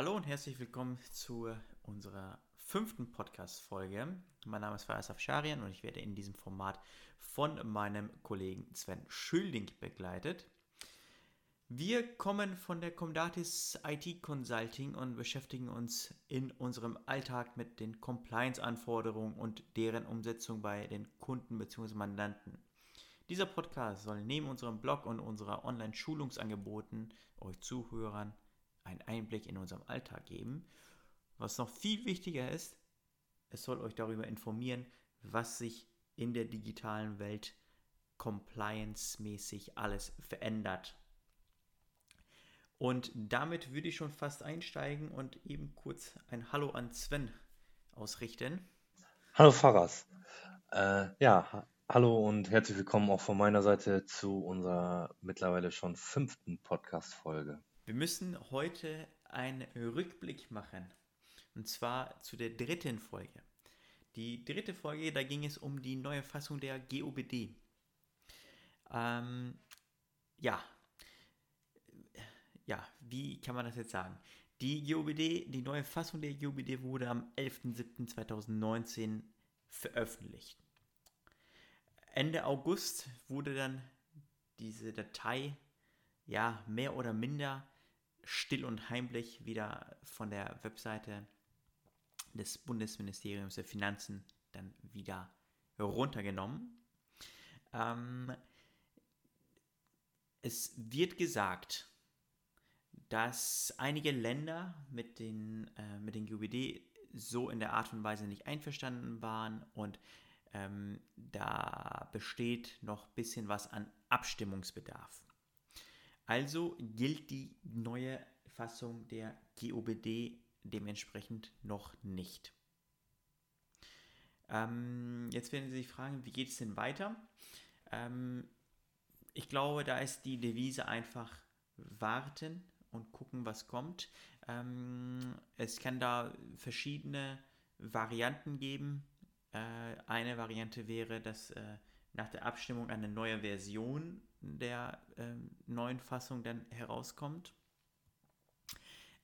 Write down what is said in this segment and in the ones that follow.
Hallo und herzlich willkommen zu unserer fünften Podcast-Folge. Mein Name ist Faisal Afsharian und ich werde in diesem Format von meinem Kollegen Sven Schülding begleitet. Wir kommen von der Comdatis IT Consulting und beschäftigen uns in unserem Alltag mit den Compliance-Anforderungen und deren Umsetzung bei den Kunden bzw. Mandanten. Dieser Podcast soll neben unserem Blog und unserer Online-Schulungsangeboten euch Zuhörern einen Einblick in unserem Alltag geben. Was noch viel wichtiger ist, es soll euch darüber informieren, was sich in der digitalen Welt compliance-mäßig alles verändert. Und damit würde ich schon fast einsteigen und eben kurz ein Hallo an Sven ausrichten. Hallo Faras. Äh, ja, hallo und herzlich willkommen auch von meiner Seite zu unserer mittlerweile schon fünften Podcast-Folge. Wir müssen heute einen Rückblick machen. Und zwar zu der dritten Folge. Die dritte Folge, da ging es um die neue Fassung der GOBD. Ähm, ja, ja, wie kann man das jetzt sagen? Die GOBD, die neue Fassung der GOBD wurde am 11.07.2019 veröffentlicht. Ende August wurde dann diese Datei ja mehr oder minder still und heimlich wieder von der Webseite des Bundesministeriums der Finanzen dann wieder runtergenommen. Ähm, es wird gesagt, dass einige Länder mit den, äh, mit den GUBD so in der Art und Weise nicht einverstanden waren und ähm, da besteht noch ein bisschen was an Abstimmungsbedarf. Also gilt die neue Fassung der GOBD dementsprechend noch nicht. Ähm, jetzt werden Sie sich fragen, wie geht es denn weiter? Ähm, ich glaube, da ist die Devise einfach warten und gucken, was kommt. Ähm, es kann da verschiedene Varianten geben. Äh, eine Variante wäre, dass äh, nach der Abstimmung eine neue Version der äh, neuen Fassung dann herauskommt.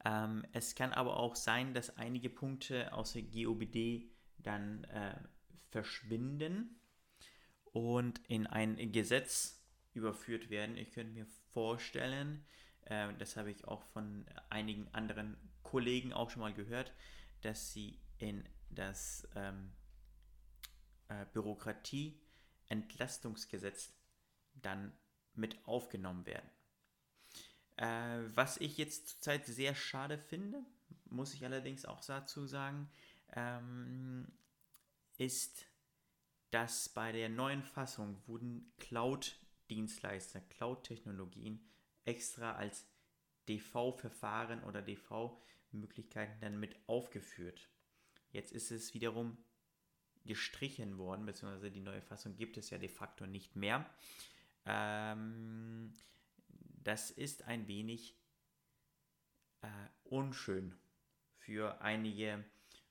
Ähm, es kann aber auch sein, dass einige Punkte aus der GOBD dann äh, verschwinden und in ein Gesetz überführt werden. Ich könnte mir vorstellen, äh, das habe ich auch von einigen anderen Kollegen auch schon mal gehört, dass sie in das ähm, äh, Bürokratie-Entlastungsgesetz dann mit aufgenommen werden. Äh, was ich jetzt zurzeit sehr schade finde, muss ich allerdings auch dazu sagen, ähm, ist, dass bei der neuen Fassung wurden Cloud-Dienstleister, Cloud-Technologien extra als DV-Verfahren oder DV-Möglichkeiten dann mit aufgeführt. Jetzt ist es wiederum gestrichen worden, beziehungsweise die neue Fassung gibt es ja de facto nicht mehr. Ähm, das ist ein wenig äh, unschön für einige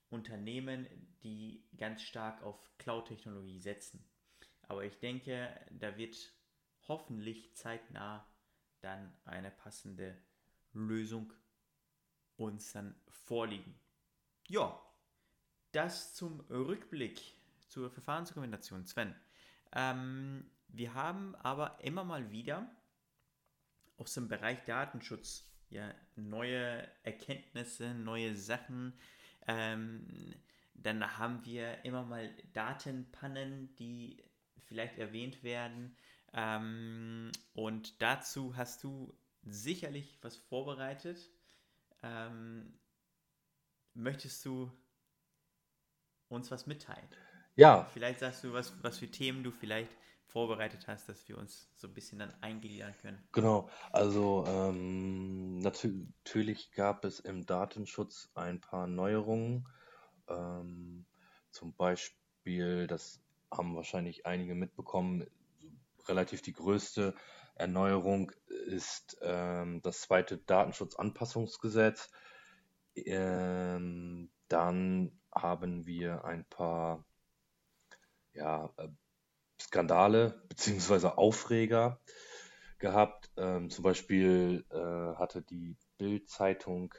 Unternehmen, die ganz stark auf Cloud-Technologie setzen. Aber ich denke, da wird hoffentlich zeitnah dann eine passende Lösung uns dann vorliegen. Ja, das zum Rückblick zur Verfahrensdokumentation. Sven, ähm, wir haben aber immer mal wieder aus dem Bereich Datenschutz ja neue Erkenntnisse, neue Sachen. Ähm, dann haben wir immer mal Datenpannen, die vielleicht erwähnt werden. Ähm, und dazu hast du sicherlich was vorbereitet. Ähm, möchtest du uns was mitteilen? Ja. Vielleicht sagst du, was, was für Themen du vielleicht vorbereitet hast, dass wir uns so ein bisschen dann eingliedern können. Genau, also ähm, natürlich gab es im Datenschutz ein paar Neuerungen. Ähm, zum Beispiel, das haben wahrscheinlich einige mitbekommen, relativ die größte Erneuerung ist ähm, das zweite Datenschutzanpassungsgesetz. Ähm, dann haben wir ein paar ja, äh, Skandale bzw. Aufreger gehabt. Ähm, zum Beispiel äh, hatte die Bild-Zeitung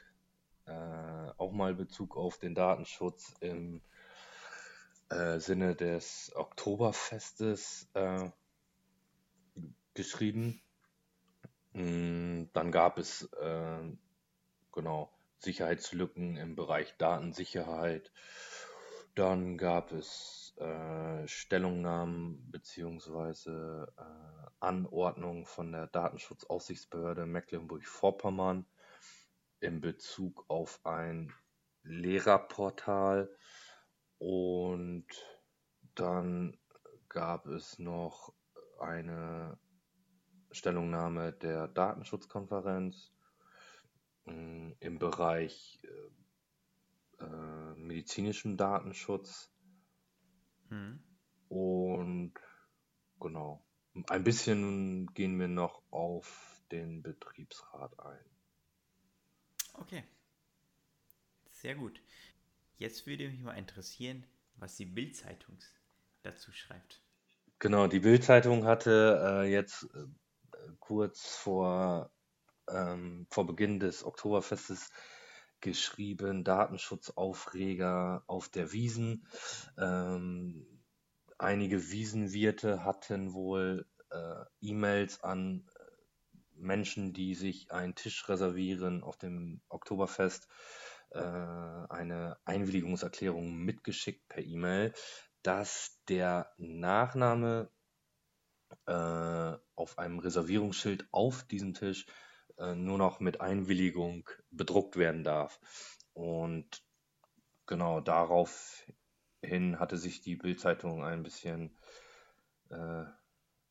äh, auch mal Bezug auf den Datenschutz im äh, Sinne des Oktoberfestes äh, geschrieben. Mm, Dann gab es äh, genau Sicherheitslücken im Bereich Datensicherheit. Dann gab es äh, Stellungnahmen beziehungsweise äh, Anordnungen von der Datenschutzaufsichtsbehörde Mecklenburg-Vorpommern in Bezug auf ein Lehrerportal. Und dann gab es noch eine Stellungnahme der Datenschutzkonferenz mh, im Bereich äh, äh, medizinischem Datenschutz. Mhm. Und genau, ein bisschen gehen wir noch auf den Betriebsrat ein. Okay. Sehr gut. Jetzt würde mich mal interessieren, was die Bild-Zeitung dazu schreibt. Genau, die Bild-Zeitung hatte äh, jetzt äh, kurz vor, ähm, vor Beginn des Oktoberfestes geschrieben, Datenschutzaufreger auf der Wiesen. Ähm, einige Wiesenwirte hatten wohl äh, E-Mails an Menschen, die sich einen Tisch reservieren auf dem Oktoberfest, äh, eine Einwilligungserklärung mitgeschickt per E-Mail, dass der Nachname äh, auf einem Reservierungsschild auf diesem Tisch äh, nur noch mit Einwilligung bedruckt werden darf. Und genau daraufhin hatte sich die Bildzeitung ein bisschen, äh,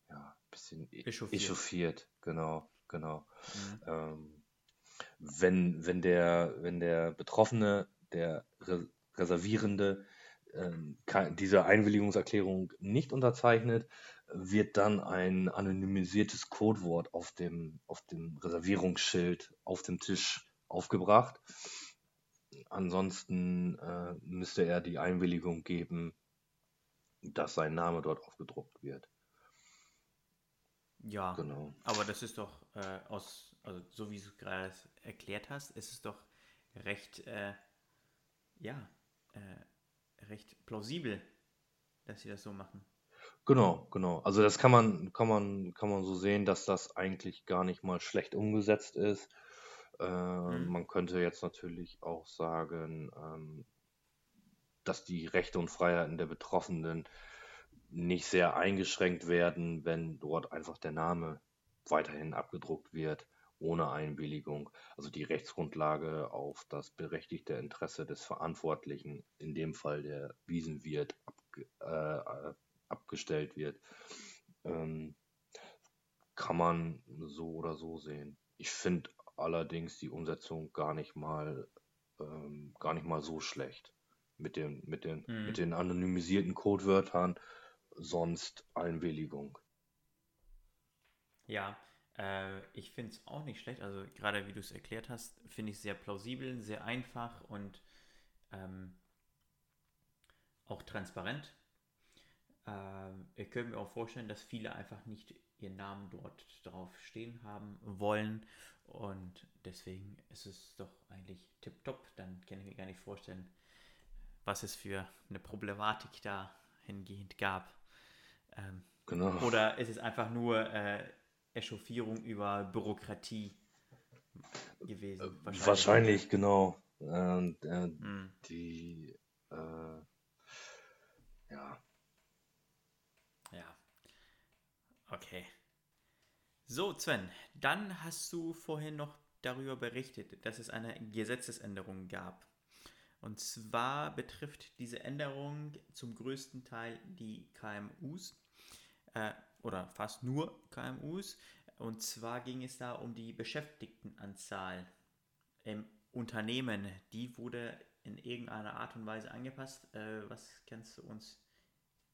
ja, bisschen e- Echauffiert. echauffiert. Genau, genau. Mhm. Ähm, wenn, wenn der, wenn der Betroffene, der Re Reservierende, ke- diese Einwilligungserklärung nicht unterzeichnet, wird dann ein anonymisiertes Codewort auf dem, auf dem Reservierungsschild auf dem Tisch aufgebracht. Ansonsten äh, müsste er die Einwilligung geben, dass sein Name dort aufgedruckt wird. Ja, Genau. aber das ist doch äh, aus, also so wie du es gerade erklärt hast, ist es doch recht, äh, ja, äh, recht plausibel, dass sie das so machen. Genau, genau. Also das kann man, kann man, kann man so sehen, dass das eigentlich gar nicht mal schlecht umgesetzt ist. Äh, Mhm. man könnte jetzt natürlich auch sagen, ähm, dass die Rechte und Freiheiten der Betroffenen nicht sehr eingeschränkt werden, wenn dort einfach der Name weiterhin abgedruckt wird, ohne Einwilligung. Also die Rechtsgrundlage auf das berechtigte Interesse des Verantwortlichen, in dem Fall der Wiesenwirt, abge äh, äh, abgestellt wird, ähm, kann man so oder so sehen. Ich finde allerdings die Umsetzung gar nicht mal, ähm, gar nicht mal so schlecht. Mit den, mit den, Mhm. mit den anonymisierten Codewörtern, sonst Einwilligung. Ja, äh, ich finde es auch nicht schlecht. Also gerade wie du es erklärt hast, finde ich sehr plausibel, sehr einfach und ähm, auch transparent. Ähm, ich könnte mir auch vorstellen, dass viele einfach nicht ihren Namen dort drauf stehen haben wollen und deswegen ist es doch eigentlich tipptopp. Dann kann ich mir gar nicht vorstellen, was es für eine Problematik da hingehend gab. Ähm, Genau. oder ist es einfach nur äh, Echauffierung über Bürokratie gewesen? Wahrscheinlich, genau. Und, äh, Hm. die, äh, ja, Ja. Okay. So, Sven, dann hast du vorhin noch darüber berichtet, dass es eine Gesetzesänderung gab. Und zwar betrifft diese Änderung zum größten Teil die KMUs äh, oder fast nur KMUs. Und zwar ging es da um die Beschäftigtenanzahl im Unternehmen. Die wurde in irgendeiner Art und Weise angepasst. Äh, was kannst du uns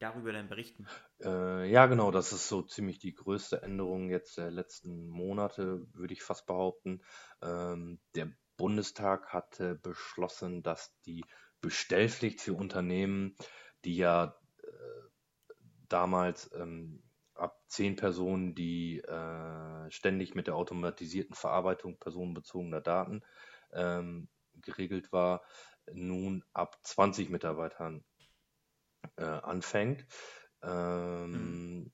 darüber denn berichten? Äh, ja, genau, das ist so ziemlich die größte Änderung jetzt der letzten Monate, würde ich fast behaupten. Ähm, der Bundestag hatte beschlossen, dass die Bestellpflicht für Unternehmen, die ja äh, damals ähm, ab zehn Personen, die äh, ständig mit der automatisierten Verarbeitung personenbezogener Daten ähm, geregelt war, nun ab 20 Mitarbeitern äh, anfängt. Ähm, mhm.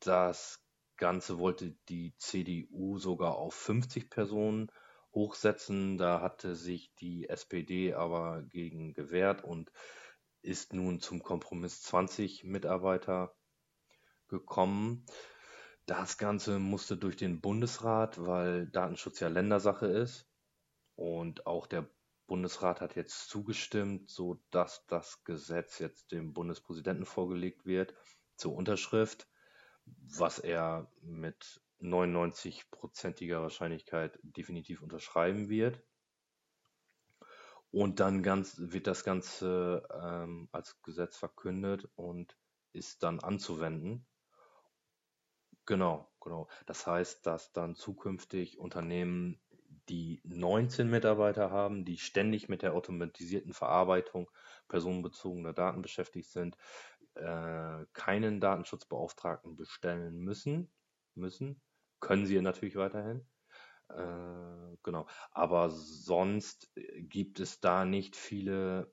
Das Ganze wollte die CDU sogar auf 50 Personen hochsetzen. Da hatte sich die SPD aber gegen gewehrt und ist nun zum Kompromiss 20 Mitarbeiter gekommen. Das Ganze musste durch den Bundesrat, weil Datenschutz ja Ländersache ist. Und auch der Bundesrat hat jetzt zugestimmt, sodass das Gesetz jetzt dem Bundespräsidenten vorgelegt wird zur Unterschrift, was er mit 99-prozentiger Wahrscheinlichkeit definitiv unterschreiben wird. Und dann ganz, wird das Ganze ähm, als Gesetz verkündet und ist dann anzuwenden. Genau, genau. Das heißt, dass dann zukünftig Unternehmen, die 19 Mitarbeiter haben, die ständig mit der automatisierten Verarbeitung personenbezogener Daten beschäftigt sind, äh, keinen Datenschutzbeauftragten bestellen müssen. Müssen. Können sie natürlich weiterhin. Äh, genau. Aber sonst gibt es da nicht viele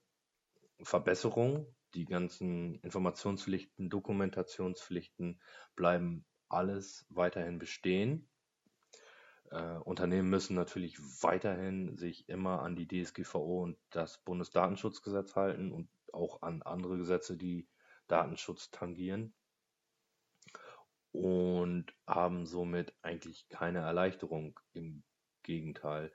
Verbesserungen. Die ganzen Informationspflichten, Dokumentationspflichten bleiben alles weiterhin bestehen. Äh, Unternehmen müssen natürlich weiterhin sich immer an die DSGVO und das Bundesdatenschutzgesetz halten und auch an andere Gesetze, die Datenschutz tangieren und haben somit eigentlich keine Erleichterung. Im Gegenteil,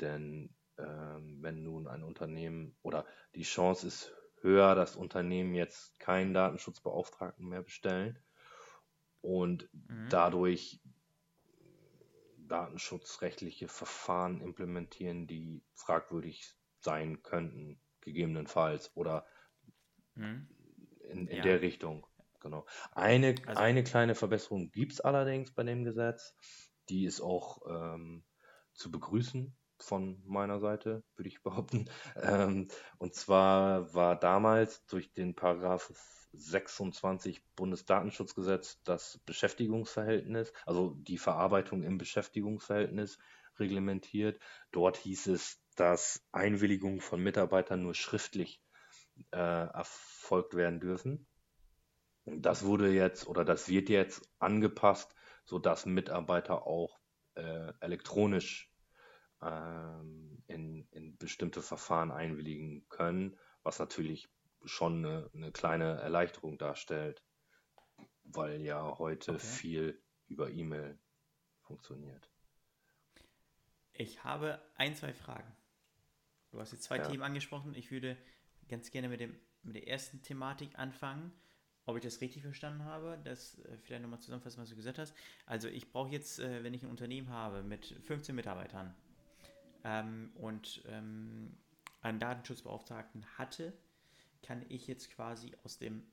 denn ähm, wenn nun ein Unternehmen oder die Chance ist höher, dass Unternehmen jetzt keinen Datenschutzbeauftragten mehr bestellen, und mhm. dadurch datenschutzrechtliche Verfahren implementieren, die fragwürdig sein könnten, gegebenenfalls oder mhm. in, in ja. der Richtung. Genau. Eine, also, eine kleine Verbesserung gibt es allerdings bei dem Gesetz. Die ist auch ähm, zu begrüßen von meiner Seite, würde ich behaupten. Ähm, und zwar war damals durch den Paragraph 26 Bundesdatenschutzgesetz das Beschäftigungsverhältnis, also die Verarbeitung im Beschäftigungsverhältnis reglementiert. Dort hieß es, dass Einwilligungen von Mitarbeitern nur schriftlich äh, erfolgt werden dürfen. Das wurde jetzt oder das wird jetzt angepasst, sodass Mitarbeiter auch äh, elektronisch ähm, in, in bestimmte Verfahren einwilligen können, was natürlich schon eine, eine kleine Erleichterung darstellt, weil ja heute okay. viel über E-Mail funktioniert. Ich habe ein, zwei Fragen. Du hast jetzt zwei ja. Themen angesprochen. Ich würde ganz gerne mit, dem, mit der ersten Thematik anfangen. Ob ich das richtig verstanden habe, das äh, vielleicht nochmal zusammenfassen, was du gesagt hast. Also ich brauche jetzt, äh, wenn ich ein Unternehmen habe mit 15 Mitarbeitern ähm, und ähm, einen Datenschutzbeauftragten hatte, kann ich jetzt quasi aus dem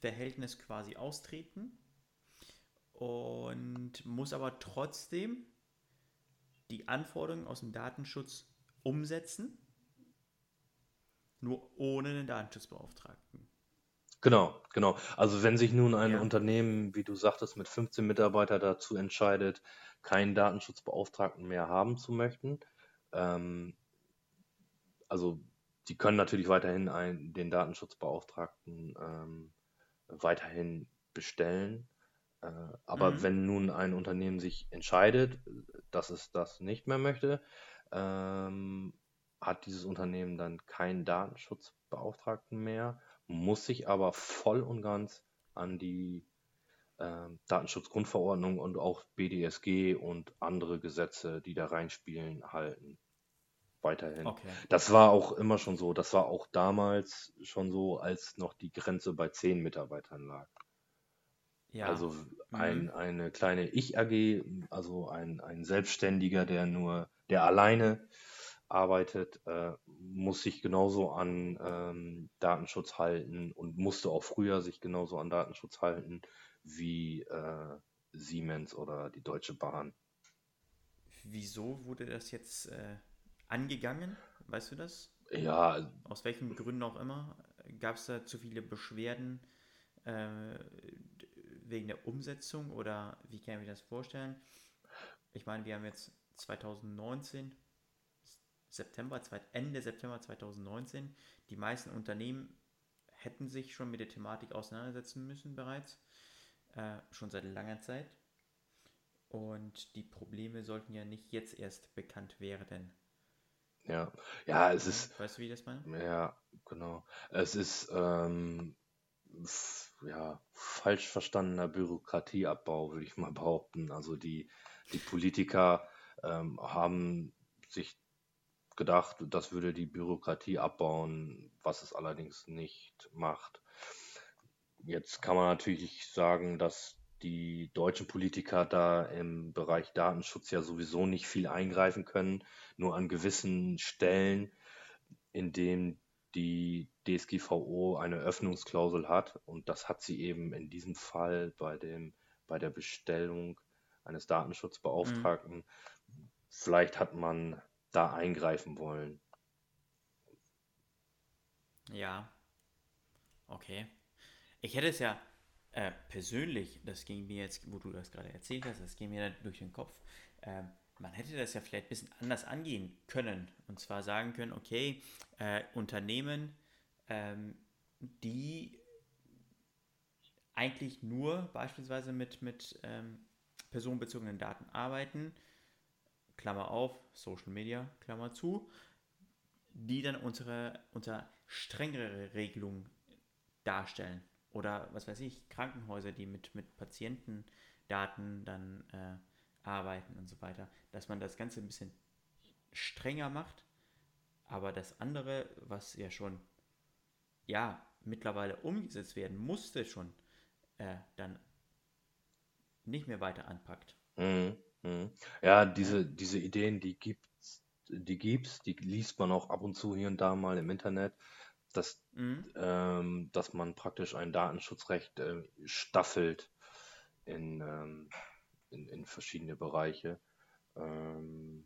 Verhältnis quasi austreten und muss aber trotzdem die Anforderungen aus dem Datenschutz umsetzen, nur ohne den Datenschutzbeauftragten. Genau, genau. Also wenn sich nun ein ja. Unternehmen, wie du sagtest, mit 15 Mitarbeitern dazu entscheidet, keinen Datenschutzbeauftragten mehr haben zu möchten, ähm, also die können natürlich weiterhin ein, den Datenschutzbeauftragten ähm, weiterhin bestellen. Äh, aber mhm. wenn nun ein Unternehmen sich entscheidet, dass es das nicht mehr möchte, ähm, hat dieses Unternehmen dann keinen Datenschutzbeauftragten mehr, muss sich aber voll und ganz an die äh, Datenschutzgrundverordnung und auch BDSG und andere Gesetze, die da reinspielen, halten weiterhin. Okay. Das war auch immer schon so. Das war auch damals schon so, als noch die Grenze bei zehn Mitarbeitern lag. Ja. Also mhm. ein, eine kleine Ich-AG, also ein, ein Selbstständiger, der nur, der alleine arbeitet, äh, muss sich genauso an ähm, Datenschutz halten und musste auch früher sich genauso an Datenschutz halten wie äh, Siemens oder die Deutsche Bahn. Wieso wurde das jetzt äh, angegangen? Weißt du das? Ja. Aus welchen Gründen auch immer? Gab es da zu viele Beschwerden äh, wegen der Umsetzung oder wie kann ich mir das vorstellen? Ich meine, wir haben jetzt 2019, September, Ende September 2019. Die meisten Unternehmen hätten sich schon mit der Thematik auseinandersetzen müssen bereits, äh, schon seit langer Zeit. Und die Probleme sollten ja nicht jetzt erst bekannt werden. Ja, ja, es ist, Weißt du, wie ich das meine? ja, genau. Es ist, ähm, ja, falsch verstandener Bürokratieabbau, würde ich mal behaupten. Also die, die Politiker ähm, haben sich gedacht, das würde die Bürokratie abbauen, was es allerdings nicht macht. Jetzt kann man natürlich sagen, dass die deutschen Politiker da im Bereich Datenschutz ja sowieso nicht viel eingreifen können, nur an gewissen Stellen, in denen die DSGVO eine Öffnungsklausel hat. Und das hat sie eben in diesem Fall bei dem, bei der Bestellung eines Datenschutzbeauftragten. Vielleicht hat man da eingreifen wollen. Ja, okay. Ich hätte es ja äh, persönlich, das ging mir jetzt, wo du das gerade erzählt hast, das ging mir dann durch den Kopf. Ähm, man hätte das ja vielleicht ein bisschen anders angehen können. Und zwar sagen können, okay, äh, Unternehmen, ähm, die eigentlich nur beispielsweise mit, mit ähm, personenbezogenen Daten arbeiten, Klammer auf, Social Media, Klammer zu, die dann unsere, unter strengere Regelungen darstellen. Oder was weiß ich, Krankenhäuser, die mit, mit Patientendaten dann äh, arbeiten und so weiter. Dass man das Ganze ein bisschen strenger macht, aber das andere, was ja schon ja mittlerweile umgesetzt werden musste, schon äh, dann nicht mehr weiter anpackt. Mhm. Mhm. Ja, diese, diese Ideen, die gibt's, die gibt's, die liest man auch ab und zu hier und da mal im Internet, dass, Mhm. ähm, dass man praktisch ein Datenschutzrecht äh, staffelt in, ähm, in, in verschiedene Bereiche. Ähm,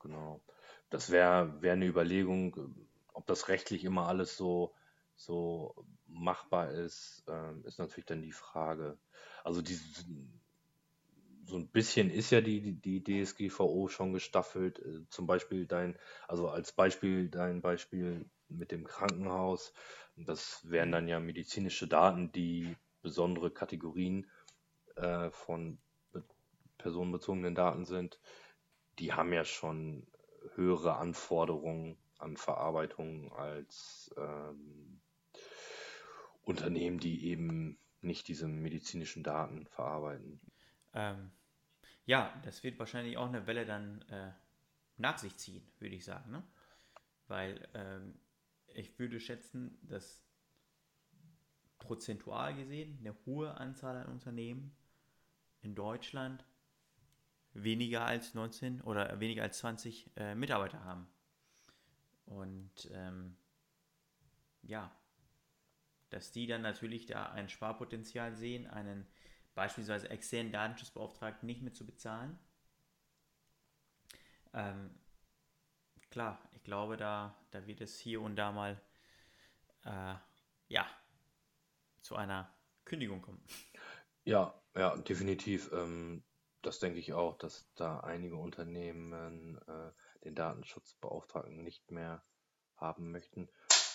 genau. Das wäre wär eine Überlegung, ob das rechtlich immer alles so, so machbar ist, ähm, ist natürlich dann die Frage. Also die, so ein bisschen ist ja die, die DSGVO schon gestaffelt. Äh, Zum Beispiel dein, also als Beispiel dein Beispiel mit dem Krankenhaus. Das wären dann ja medizinische Daten, die besondere Kategorien äh, von be personenbezogenen Daten sind. Die haben ja schon höhere Anforderungen an Verarbeitung als ähm, Unternehmen, die eben nicht diese medizinischen Daten verarbeiten. Ähm, ja, das wird wahrscheinlich auch eine Welle dann äh, nach sich ziehen, würde ich sagen. Ne? Weil ähm, ich würde schätzen, dass prozentual gesehen eine hohe Anzahl an Unternehmen in Deutschland weniger als 19 oder weniger als 20 äh, Mitarbeiter haben. Und ähm, ja, dass die dann natürlich da ein Sparpotenzial sehen, einen beispielsweise externen Datenschutzbeauftragten nicht mehr zu bezahlen. Ähm, klar, ich glaube, da, da wird es hier und da mal äh, ja, zu einer Kündigung kommen. Ja, ja, definitiv. Ähm, das denke ich auch, dass da einige Unternehmen äh, den Datenschutzbeauftragten nicht mehr haben möchten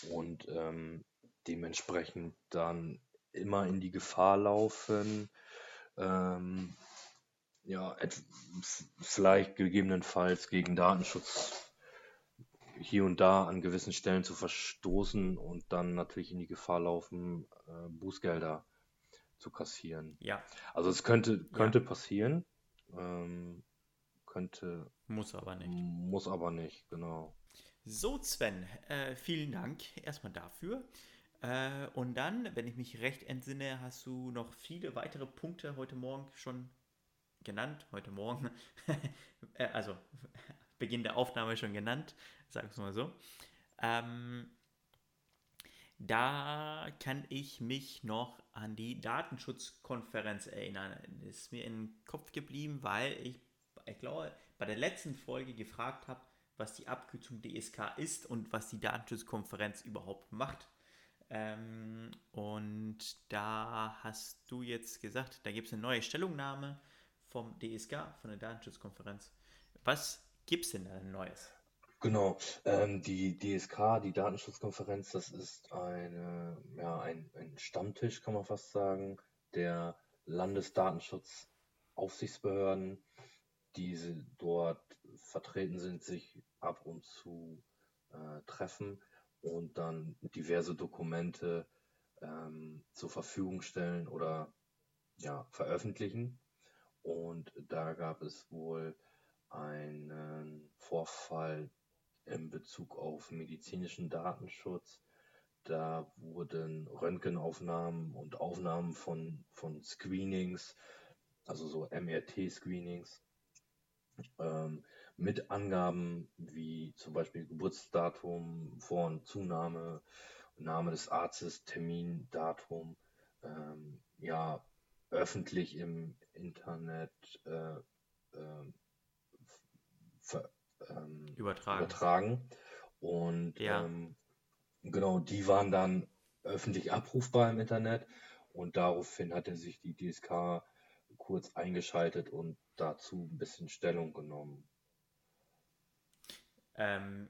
und ähm, dementsprechend dann immer in die Gefahr laufen, ähm, ja, vielleicht gegebenenfalls gegen Datenschutz hier und da an gewissen Stellen zu verstoßen und dann natürlich in die Gefahr laufen, äh, Bußgelder zu kassieren. Ja, Also es könnte, ja, könnte passieren, ähm, könnte, muss aber nicht. muss aber nicht, genau. So, Sven, äh, vielen Dank erstmal dafür. Äh, und dann, wenn ich mich recht entsinne, hast du noch viele weitere Punkte heute Morgen schon genannt. Heute Morgen, äh, also Beginn der Aufnahme schon genannt, sag es mal so. Ähm, da kann ich mich noch an die Datenschutzkonferenz erinnern. Das ist mir in den Kopf geblieben, weil ich, ich glaube, bei der letzten Folge gefragt habe, was die Abkürzung DSK ist und was die Datenschutzkonferenz überhaupt macht. Ähm, und da hast du jetzt gesagt, da gibt es eine neue Stellungnahme vom DSK, von der Datenschutzkonferenz. Was gibt es denn da Neues? Genau. Ähm, die DSK, die Datenschutzkonferenz, das ist eine, ja, ein, ein Stammtisch, kann man fast sagen, der Landesdatenschutzaufsichtsbehörden, die dort vertreten sind, sich ab und zu äh, treffen und dann diverse Dokumente ähm, zur Verfügung stellen oder ja, veröffentlichen. Und da gab es wohl einen Vorfall in Bezug auf medizinischen Datenschutz. Da wurden Röntgenaufnahmen und Aufnahmen von, von Screenings, also so MRT-Screenings, ähm, mit Angaben wie zum Beispiel Geburtsdatum, Vor- und Zunahme, Name des Arztes, Termin, Datum, ähm, ja, öffentlich im Internet äh, äh, ver, ähm, Übertragen. übertragen. Und Ja. ähm, genau, die waren dann öffentlich abrufbar im Internet und daraufhin hatte sich die DSK kurz eingeschaltet und dazu ein bisschen Stellung genommen. Ähm,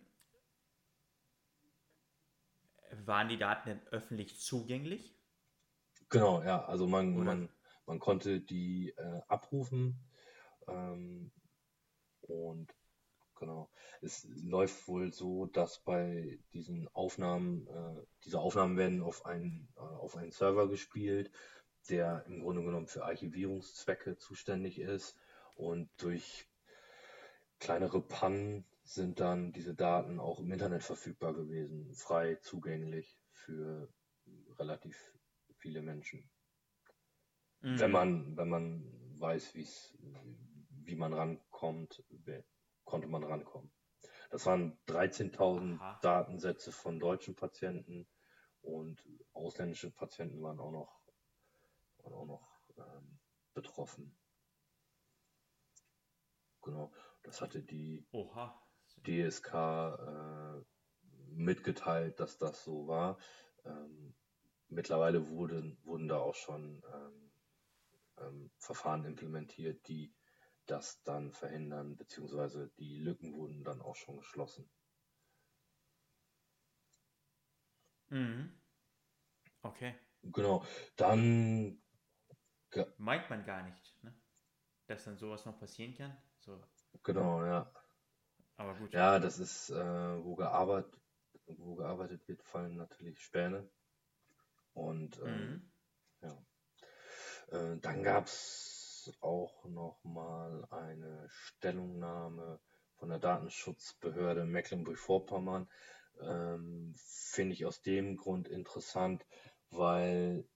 waren die Daten denn öffentlich zugänglich? Genau, ja, also man, Oder? man, man konnte die äh, abrufen ähm, und genau. Es läuft wohl so, dass bei diesen Aufnahmen, äh, diese Aufnahmen werden auf einen, äh, auf einen Server gespielt, der im Grunde genommen für Archivierungszwecke zuständig ist und durch kleinere Pannen sind dann diese Daten auch im Internet verfügbar gewesen, frei zugänglich für relativ viele Menschen. Wenn Mhm. man, wenn man weiß, wie's, wie man rankommt, konnte man rankommen. Das waren 13.000 Aha. Datensätze von deutschen Patienten und ausländische Patienten waren auch noch, waren auch noch ähm, betroffen. Genau, das hatte die Oha. DSK äh, mitgeteilt, dass das so war. Ähm, mittlerweile wurden, wurden da auch schon ähm, ähm, Verfahren implementiert, die das dann verhindern, beziehungsweise die Lücken wurden dann auch schon geschlossen. Mhm. Okay. Genau, dann, Meint man gar nicht, ne? Dass dann sowas noch passieren kann. So, genau, ja. Aber gut. Ja, das ist, äh, wo gearbeitet, wo gearbeitet wird, fallen natürlich Späne. Und ähm, Mhm. Ja. Äh, dann gab es auch noch mal eine Stellungnahme von der Datenschutzbehörde Mecklenburg-Vorpommern. Ähm, Finde ich aus dem Grund interessant, weil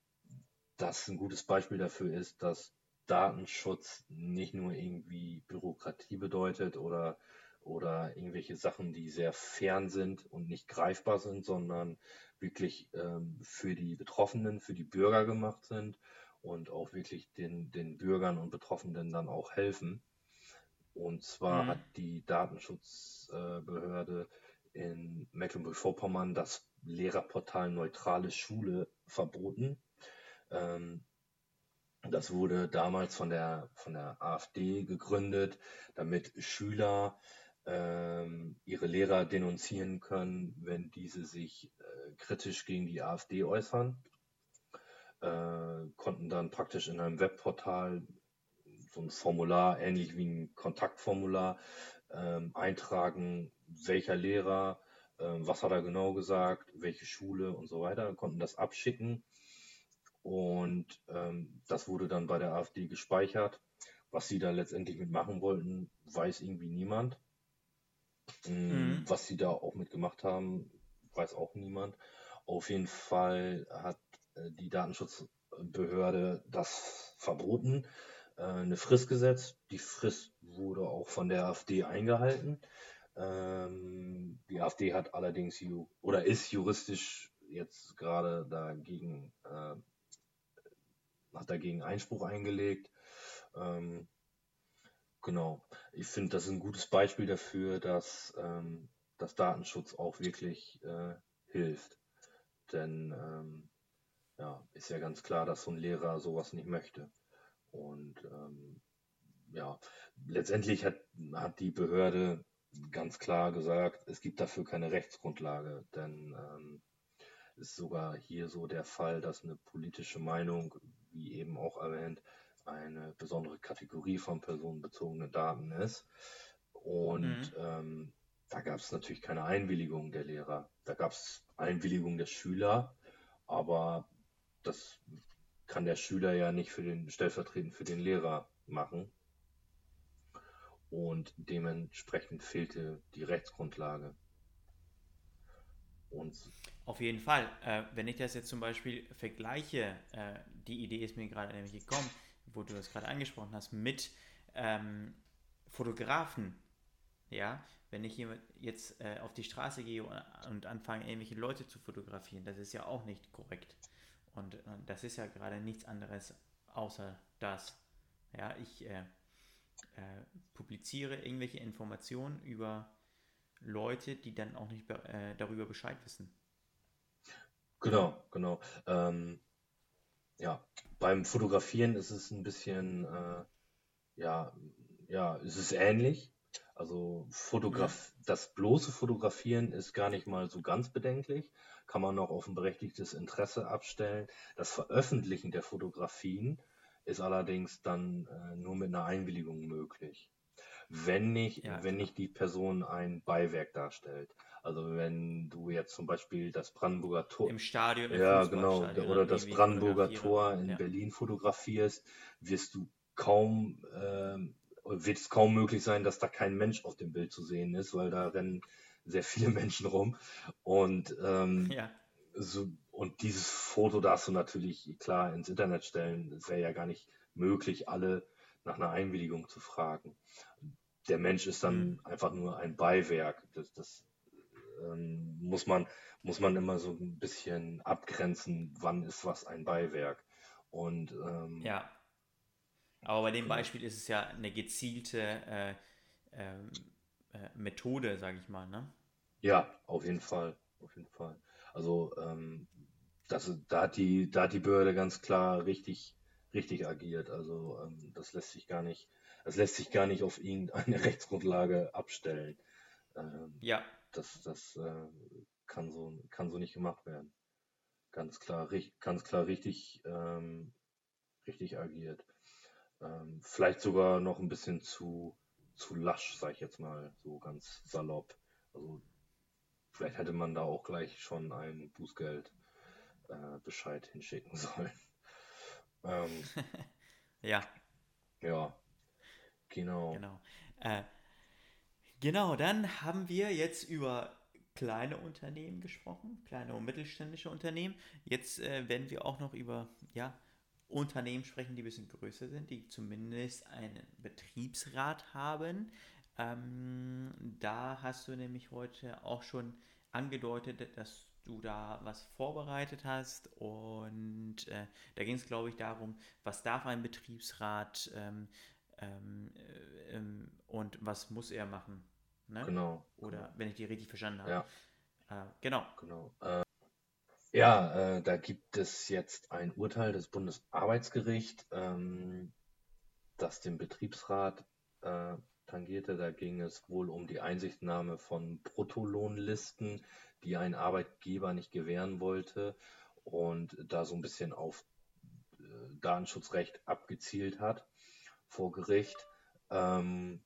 das ein gutes Beispiel dafür ist, dass Datenschutz nicht nur irgendwie Bürokratie bedeutet oder, oder irgendwelche Sachen, die sehr fern sind und nicht greifbar sind, sondern wirklich ähm, für die Betroffenen, für die Bürger gemacht sind und auch wirklich den, den Bürgern und Betroffenen dann auch helfen. Und zwar Mhm. hat die Datenschutzbehörde in Mecklenburg-Vorpommern das Lehrerportal Neutrale Schule verboten. Ähm, das wurde damals von der, von der AfD gegründet, damit Schüler ihre Lehrer denunzieren können, wenn diese sich äh, kritisch gegen die AfD äußern. Äh, konnten dann praktisch in einem Webportal so ein Formular, ähnlich wie ein Kontaktformular, ähm, eintragen, welcher Lehrer, ähm, was hat er genau gesagt, welche Schule und so weiter, konnten das abschicken. Und ähm, das wurde dann bei der AfD gespeichert. Was sie da letztendlich mitmachen wollten, weiß irgendwie niemand. Mm, Mhm. Was sie da auch mitgemacht haben, weiß auch niemand. Auf jeden Fall hat äh, die Datenschutzbehörde das verboten, äh, eine Frist gesetzt. Die Frist wurde auch von der AfD eingehalten. Ähm, die AfD hat allerdings oder ist juristisch jetzt gerade dagegen, äh, hat dagegen Einspruch eingelegt. Genau. Ich finde, das ist ein gutes Beispiel dafür, dass, ähm, dass Datenschutz auch wirklich äh, hilft. Denn ähm, ja, ist ja ganz klar, dass so ein Lehrer sowas nicht möchte. Und ähm, ja, letztendlich hat, hat die Behörde ganz klar gesagt, es gibt dafür keine Rechtsgrundlage, denn ähm, ist sogar hier so der Fall, dass eine politische Meinung, wie eben auch erwähnt, eine besondere Kategorie von personenbezogenen Daten ist. Und mhm. ähm, da gab es natürlich keine Einwilligung der Lehrer. Da gab es Einwilligung der Schüler, aber das kann der Schüler ja nicht für den stellvertretend für den Lehrer machen. Und dementsprechend fehlte die Rechtsgrundlage. Und Auf jeden Fall. Äh, wenn ich das jetzt zum Beispiel vergleiche, äh, die Idee ist mir gerade nämlich gekommen, wo du das gerade angesprochen hast, mit ähm, Fotografen. Ja, wenn ich jetzt äh, auf die Straße gehe und anfange, irgendwelche Leute zu fotografieren, das ist ja auch nicht korrekt. Und, und das ist ja gerade nichts anderes außer das. Ja, ich äh, äh, publiziere irgendwelche Informationen über Leute, die dann auch nicht äh, darüber Bescheid wissen. Genau, genau. Ähm, ja, beim Fotografieren ist es ein bisschen, äh, ja, ja, es ist ähnlich. Also Fotograf, das bloße Fotografieren ist gar nicht mal so ganz bedenklich, kann man noch auf ein berechtigtes Interesse abstellen. Das Veröffentlichen der Fotografien ist allerdings dann äh, nur mit einer Einwilligung möglich. Wenn nicht, ja, wenn nicht die Person ein Beiwerk darstellt. Also wenn du jetzt zum Beispiel das Brandenburger Tor im Stadion, im ja genau, oder das Brandenburger Tor in ja. Berlin fotografierst, wirst du kaum äh, wird es kaum möglich sein, dass da kein Mensch auf dem Bild zu sehen ist, weil da rennen sehr viele Menschen rum und ähm, ja. so, und dieses Foto darfst du natürlich klar ins Internet stellen. Es wäre ja gar nicht möglich, alle nach einer Einwilligung zu fragen. Der Mensch ist dann mhm. einfach nur ein Beiwerk. Das, das ähm, muss, man, muss man immer so ein bisschen abgrenzen, wann ist was ein Beiwerk. Und ähm, ja. Aber bei dem genau. Beispiel ist es ja eine gezielte äh, ähm, äh, Methode, sage ich mal, ne? Ja, auf jeden Fall, auf jeden Fall. Also ähm, das, da hat die, da hat die Behörde ganz klar richtig, richtig agiert. Also ähm, das lässt sich gar nicht, das lässt sich gar nicht auf irgendeine Rechtsgrundlage abstellen. Ähm, ja. Das, das äh, kann so, kann so nicht gemacht werden. Ganz klar, ganz klar richtig, ähm, richtig agiert. Ähm, vielleicht sogar noch ein bisschen zu, zu lasch, sag ich jetzt mal, so ganz salopp. Also vielleicht hätte man da auch gleich schon ein Bußgeld äh, Bescheid hinschicken sollen. Ähm, ja. Ja, genau. Genau. Äh, genau, dann haben wir jetzt über kleine Unternehmen gesprochen, kleine und mittelständische Unternehmen. Jetzt äh, werden wir auch noch über ja, Unternehmen sprechen, die ein bisschen größer sind, die zumindest einen Betriebsrat haben. Ähm, da hast du nämlich heute auch schon angedeutet, dass du da was vorbereitet hast und äh, da ging es, glaube ich, darum, was darf ein Betriebsrat ähm, ähm, äh, ähm, und was muss er machen. Ne? Genau. Oder genau. wenn ich die richtig verstanden habe. Ja. Äh, genau. Genau. Äh, ja, äh, da gibt es jetzt ein Urteil des Bundesarbeitsgerichts, ähm, das den Betriebsrat äh, tangierte. Da ging es wohl um die Einsichtnahme von Bruttolohnlisten die ein Arbeitgeber nicht gewähren wollte und da so ein bisschen auf äh, Datenschutzrecht abgezielt hat vor Gericht. Ähm,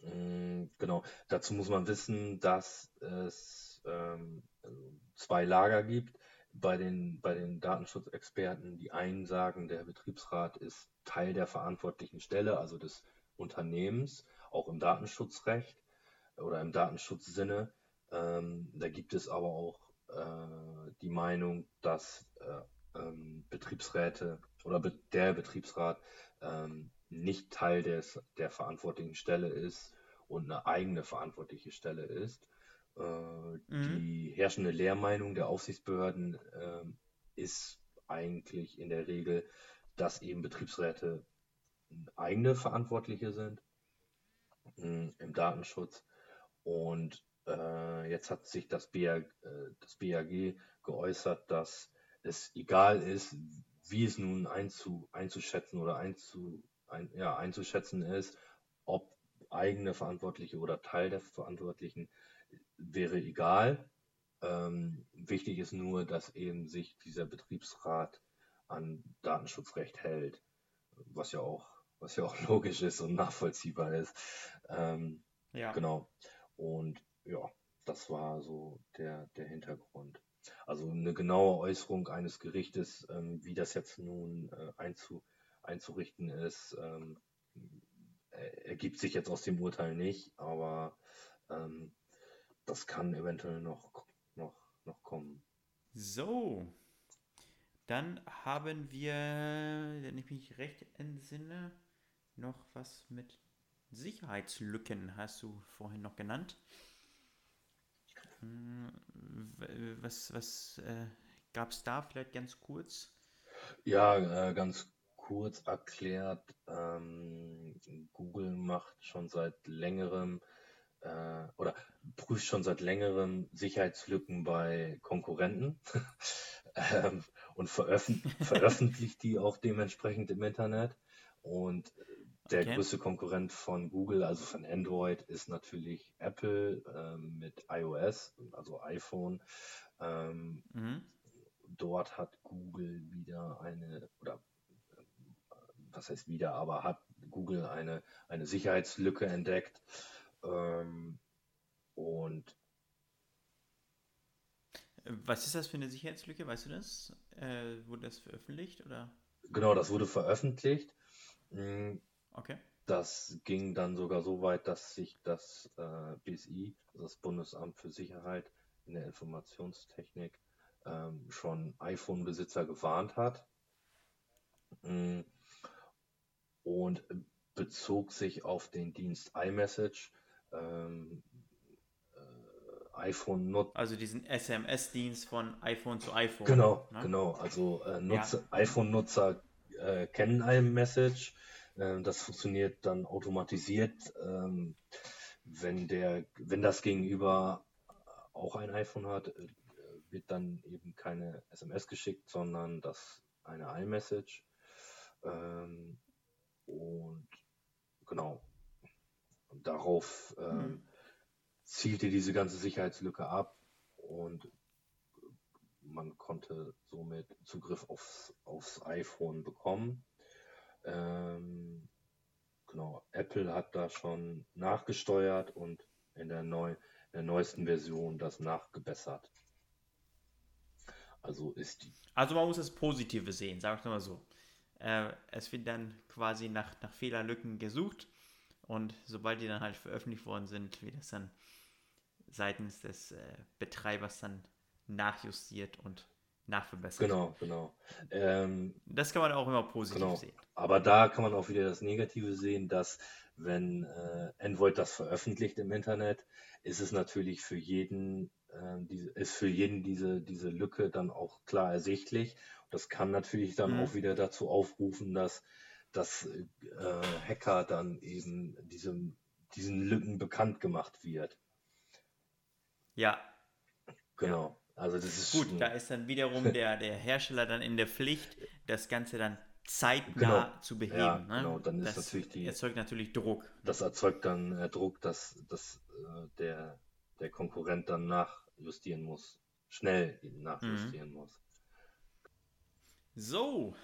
genau, dazu muss man wissen, dass es ähm, zwei Lager gibt. Bei den, bei den Datenschutzexperten, die einen sagen, der Betriebsrat ist Teil der verantwortlichen Stelle, also des Unternehmens, auch im Datenschutzrecht oder im Datenschutzsinne. Ähm, da gibt es aber auch äh, die Meinung, dass äh, ähm, Betriebsräte oder be der Betriebsrat ähm, nicht Teil des, der verantwortlichen Stelle ist und eine eigene verantwortliche Stelle ist. Äh, mhm. Die herrschende Lehrmeinung der Aufsichtsbehörden äh, ist eigentlich in der Regel, dass eben Betriebsräte eigene Verantwortliche sind mh, im Datenschutz und äh, jetzt hat sich das, BAG, äh, das BAG geäußert, dass es egal ist, wie es nun einzu, einzuschätzen oder einzu, ein, ja, einzuschätzen ist, ob eigene Verantwortliche oder Teil der Verantwortlichen wäre egal. Ähm, wichtig ist nur, dass eben sich dieser Betriebsrat an Datenschutzrecht hält, was ja auch, was ja auch logisch ist und nachvollziehbar ist. Ähm, ja. Genau. Und ja, das war so der, der Hintergrund. Also eine genaue Äußerung eines Gerichtes, ähm, wie das jetzt nun äh, einzu, einzurichten ist, ähm, ergibt sich jetzt aus dem Urteil nicht, aber ähm, das kann eventuell noch, noch, noch kommen. So, dann haben wir, wenn ich mich recht entsinne, noch was mit Sicherheitslücken, hast du vorhin noch genannt. Hm, was, was äh, gab es da vielleicht ganz kurz? Ja, äh, ganz kurz erklärt, ähm, Google macht schon seit längerem äh, oder prüft schon seit längerem Sicherheitslücken bei Konkurrenten ähm, und veröffent veröffentlicht die auch dementsprechend im Internet. Und der okay. größte Konkurrent von Google, also von Android, ist natürlich Apple ähm, mit iOS, also iPhone. Ähm, mhm. Dort hat Google wieder eine, oder was heißt wieder, aber hat Google eine, eine Sicherheitslücke entdeckt. Ähm, und was ist das für eine Sicherheitslücke? Weißt du das? Äh, wurde das veröffentlicht oder? Genau, das wurde veröffentlicht. Mhm. Okay. Das ging dann sogar so weit, dass sich das äh, BSI, also das Bundesamt für Sicherheit in der Informationstechnik, ähm, schon iPhone-Besitzer gewarnt hat. Mhm und bezog sich auf den Dienst iMessage. Ähm, äh, iPhone nutzt. Also diesen SMS-Dienst von iPhone zu iPhone. Genau, ne? genau. Also äh, ja. iPhone-Nutzer äh, kennen iMessage. Äh, das funktioniert dann automatisiert, ähm, wenn der, wenn das Gegenüber auch ein iPhone hat, äh, wird dann eben keine SMS geschickt, sondern das eine iMessage. Ähm, und genau, und darauf ähm, mhm. zielte diese ganze Sicherheitslücke ab und man konnte somit Zugriff aufs, aufs iPhone bekommen. Ähm, genau, Apple hat da schon nachgesteuert und in der, neu, in der neuesten Version das nachgebessert. Also ist die. Also man muss das Positive sehen, sag ich mal so. Äh, es wird dann quasi nach, nach Fehlerlücken gesucht und sobald die dann halt veröffentlicht worden sind, wird das dann seitens des äh, Betreibers dann nachjustiert und nachverbessert. Genau, genau. Ähm, das kann man auch immer positiv genau. sehen. Aber da kann man auch wieder das Negative sehen, dass wenn äh, Android das veröffentlicht im Internet, ist es natürlich für jeden, die, ist für jeden diese, diese Lücke dann auch klar ersichtlich das kann natürlich dann mhm. auch wieder dazu aufrufen, dass, dass äh, Hacker dann eben diesem, diesen Lücken bekannt gemacht wird. Ja. Genau. Ja. Also das ist gut. Da ist dann wiederum der, der Hersteller dann in der Pflicht, das Ganze dann zeitnah genau. zu beheben. Ja, ne? genau. Dann das ist natürlich die, erzeugt natürlich Druck. Das erzeugt dann äh, Druck, dass, dass äh, der, der Konkurrent dann nachjustieren muss, schnell nachjustieren mhm. muss. So,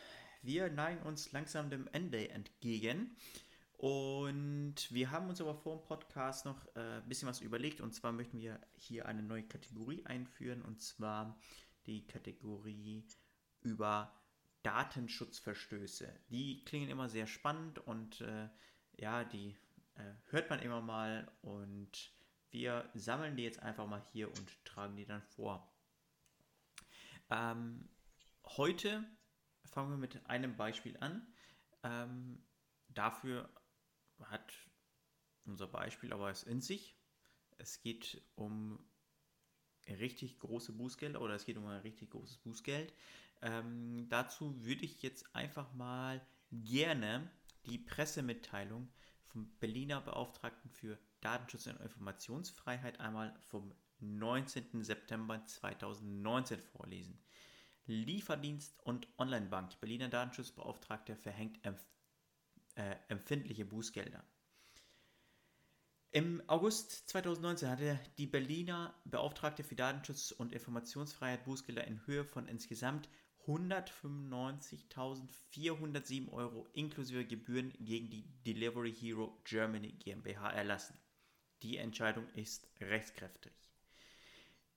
wir neigen uns langsam dem Ende entgegen. Und wir haben uns aber vor dem Podcast noch äh, ein bisschen was überlegt. Und zwar möchten wir hier eine neue Kategorie einführen. Und zwar die Kategorie über Datenschutzverstöße. Die klingen immer sehr spannend und äh, ja, die äh, hört man immer mal. Und wir sammeln die jetzt einfach mal hier und tragen die dann vor. Ähm, heute fangen wir mit einem Beispiel an. Ähm, dafür hat unser Beispiel aber es in sich. Es geht um richtig große Bußgelder oder es geht um ein richtig großes Bußgeld. Ähm, dazu würde ich jetzt einfach mal gerne die Pressemitteilung vom Berliner Beauftragten für Datenschutz und Informationsfreiheit einmal vom 19. September 2019 vorlesen. Lieferdienst und Onlinebank. Berliner Datenschutzbeauftragter verhängt empf äh, empfindliche Bußgelder. Im August 2019 hatte die Berliner Beauftragte für Datenschutz und Informationsfreiheit Bußgelder in Höhe von insgesamt 195.407 Euro inklusive Gebühren gegen die Delivery Hero Germany GmbH erlassen. Die Entscheidung ist rechtskräftig.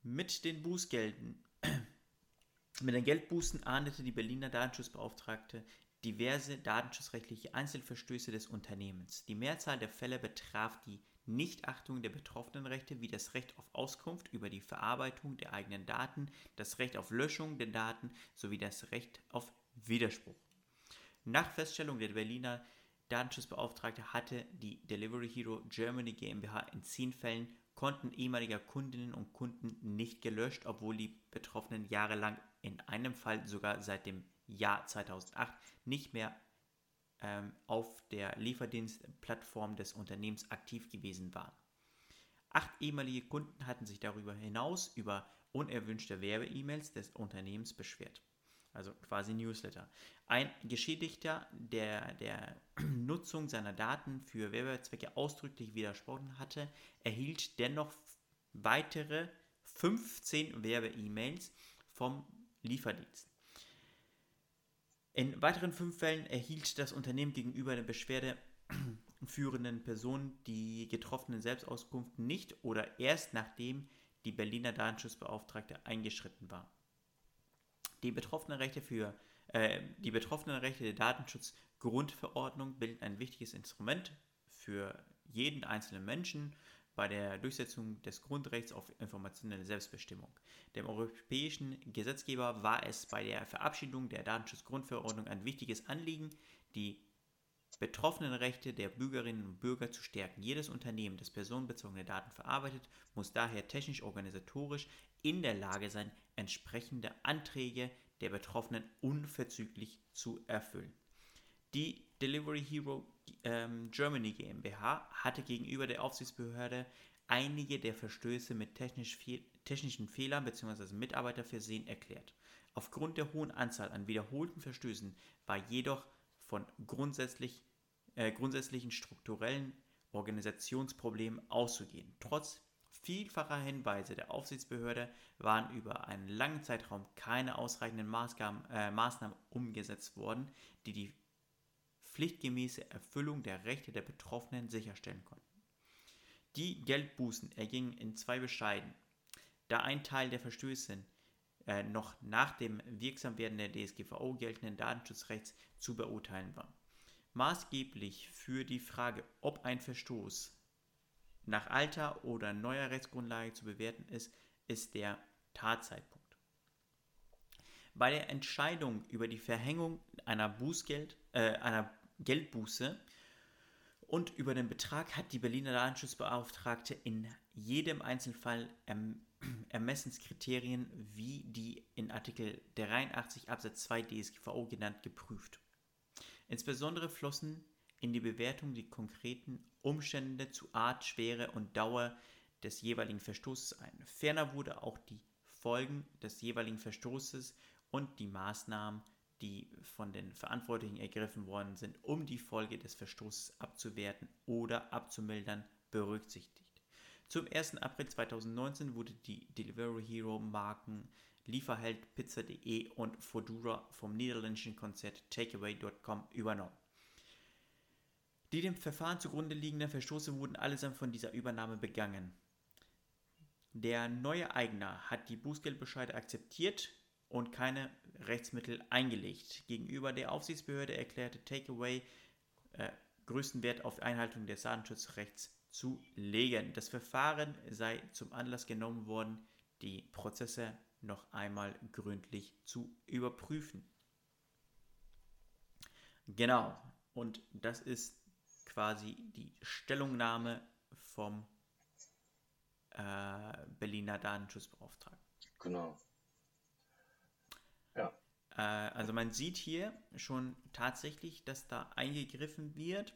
Mit den Bußgelden, mit den Geldbußen ahndete die Berliner Datenschutzbeauftragte diverse datenschutzrechtliche Einzelverstöße des Unternehmens. Die Mehrzahl der Fälle betraf die Nichtachtung der betroffenen Rechte wie das Recht auf Auskunft über die Verarbeitung der eigenen Daten, das Recht auf Löschung der Daten sowie das Recht auf Widerspruch. Nach Feststellung der Berliner Datenschutzbeauftragte hatte die Delivery Hero Germany GmbH in zehn Fällen Konten ehemaliger Kundinnen und Kunden nicht gelöscht, obwohl die Betroffenen jahrelang, in einem Fall sogar seit dem Jahr 2008, nicht mehr ähm, auf der Lieferdienstplattform des Unternehmens aktiv gewesen waren. Acht ehemalige Kunden hatten sich darüber hinaus über unerwünschte Werbe-E-Mails des Unternehmens beschwert. Also quasi Newsletter. Ein Geschädigter, der der Nutzung seiner Daten für Werbezwecke ausdrücklich widersprochen hatte, erhielt dennoch weitere 15 Werbe-E-Mails vom Lieferdienst. In weiteren fünf Fällen erhielt das Unternehmen gegenüber der Beschwerde führenden Person die getroffenen Selbstauskunft nicht oder erst nachdem die Berliner Datenschutzbeauftragte eingeschritten war. Die betroffenen Rechte für äh, die betroffenen Rechte der Datenschutzgrundverordnung bilden ein wichtiges Instrument für jeden einzelnen Menschen bei der Durchsetzung des Grundrechts auf informationelle Selbstbestimmung. Dem europäischen Gesetzgeber war es bei der Verabschiedung der Datenschutzgrundverordnung ein wichtiges Anliegen, die betroffenen Rechte der Bürgerinnen und Bürger zu stärken. Jedes Unternehmen, das personenbezogene Daten verarbeitet, muss daher technisch-organisatorisch in der Lage sein, entsprechende Anträge der Betroffenen unverzüglich zu erfüllen. Die Delivery Hero ähm, Germany GmbH hatte gegenüber der Aufsichtsbehörde einige der Verstöße mit technisch fe technischen Fehlern bzw. Mitarbeiterversehen erklärt. Aufgrund der hohen Anzahl an wiederholten Verstößen war jedoch von grundsätzlich, äh, grundsätzlichen strukturellen Organisationsproblemen auszugehen. Trotz vielfacher Hinweise der Aufsichtsbehörde waren über einen langen Zeitraum keine ausreichenden Maßgaben, äh, Maßnahmen umgesetzt worden, die die pflichtgemäße Erfüllung der Rechte der Betroffenen sicherstellen konnten. Die Geldbußen ergingen in zwei Bescheiden. Da ein Teil der Verstöße äh, noch nach dem Wirksamwerden der DSGVO geltenden Datenschutzrechts zu beurteilen war. Maßgeblich für die Frage, ob ein Verstoß nach alter oder neuer Rechtsgrundlage zu bewerten ist, ist der Tatzeitpunkt. Bei der Entscheidung über die Verhängung einer, Bußgeld, äh, einer Geldbuße und über den Betrag hat die Berliner Datenschutzbeauftragte in jedem Einzelfall erm Ermessenskriterien wie die in Artikel 83 Absatz 2 DSGVO genannt geprüft. Insbesondere flossen in die Bewertung die konkreten Umstände zu Art, Schwere und Dauer des jeweiligen Verstoßes ein. Ferner wurde auch die Folgen des jeweiligen Verstoßes und die Maßnahmen die von den Verantwortlichen ergriffen worden sind, um die Folge des Verstoßes abzuwerten oder abzumildern, berücksichtigt. Zum 1. April 2019 wurde die Delivery Hero Marken Lieferheld Pizza.de und Fodura vom niederländischen Konzert Takeaway.com übernommen. Die dem Verfahren zugrunde liegenden Verstoße wurden allesamt von dieser Übernahme begangen. Der neue Eigner hat die Bußgeldbescheide akzeptiert und keine Rechtsmittel eingelegt. Gegenüber der Aufsichtsbehörde erklärte Takeaway äh, größten Wert auf Einhaltung des Datenschutzrechts zu legen. Das Verfahren sei zum Anlass genommen worden, die Prozesse noch einmal gründlich zu überprüfen. Genau, und das ist quasi die Stellungnahme vom äh, Berliner Datenschutzbeauftragten. Genau. Äh, also man sieht hier schon tatsächlich, dass da eingegriffen wird,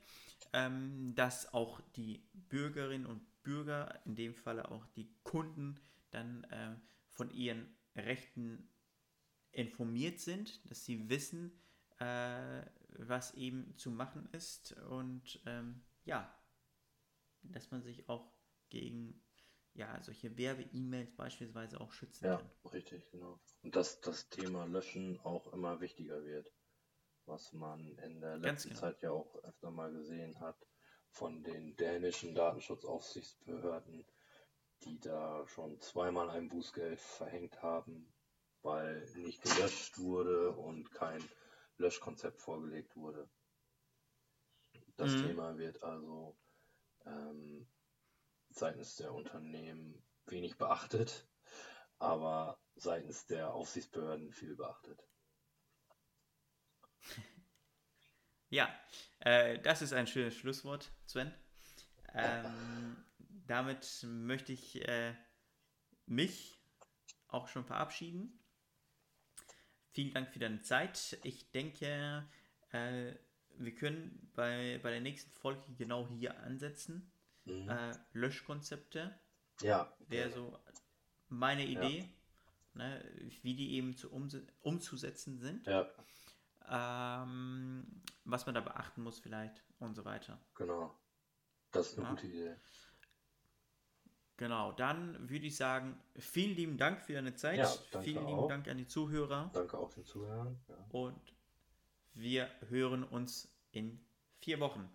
ähm, dass auch die Bürgerinnen und Bürger, in dem Falle auch die Kunden, dann äh, von ihren Rechten informiert sind, dass sie wissen, äh, was eben zu machen ist und ähm, ja, dass man sich auch gegen ja, solche Werbe-E-Mails beispielsweise auch schützen Ja, kann. richtig, genau. Und dass das Thema Löschen auch immer wichtiger wird, was man in der letzten genau. Zeit ja auch öfter mal gesehen hat von den dänischen Datenschutzaufsichtsbehörden, die da schon zweimal ein Bußgeld verhängt haben, weil nicht gelöscht wurde und kein Löschkonzept vorgelegt wurde. Das Mhm. Thema wird also ähm, seitens der Unternehmen wenig beachtet, aber seitens der Aufsichtsbehörden viel beachtet. Ja, äh, das ist ein schönes Schlusswort, Sven. Ähm, damit möchte ich äh, mich auch schon verabschieden. Vielen Dank für deine Zeit. Ich denke, äh, wir können bei, bei der nächsten Folge genau hier ansetzen. Mhm. Äh, Löschkonzepte Ja, wäre so meine Idee, ne, wie die eben zu umse umzusetzen sind, Ja, ähm, was man da beachten muss vielleicht und so weiter. genau. Das ist eine Ja. gute Idee. Genau, dann würde ich sagen, vielen lieben Dank für deine Zeit. Ja, vielen lieben auch. Dank an die Zuhörer Danke auch den Zuhörern. Ja. und wir hören uns in vier Wochen.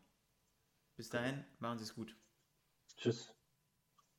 Bis dahin, machen Sie es gut. Tschüss.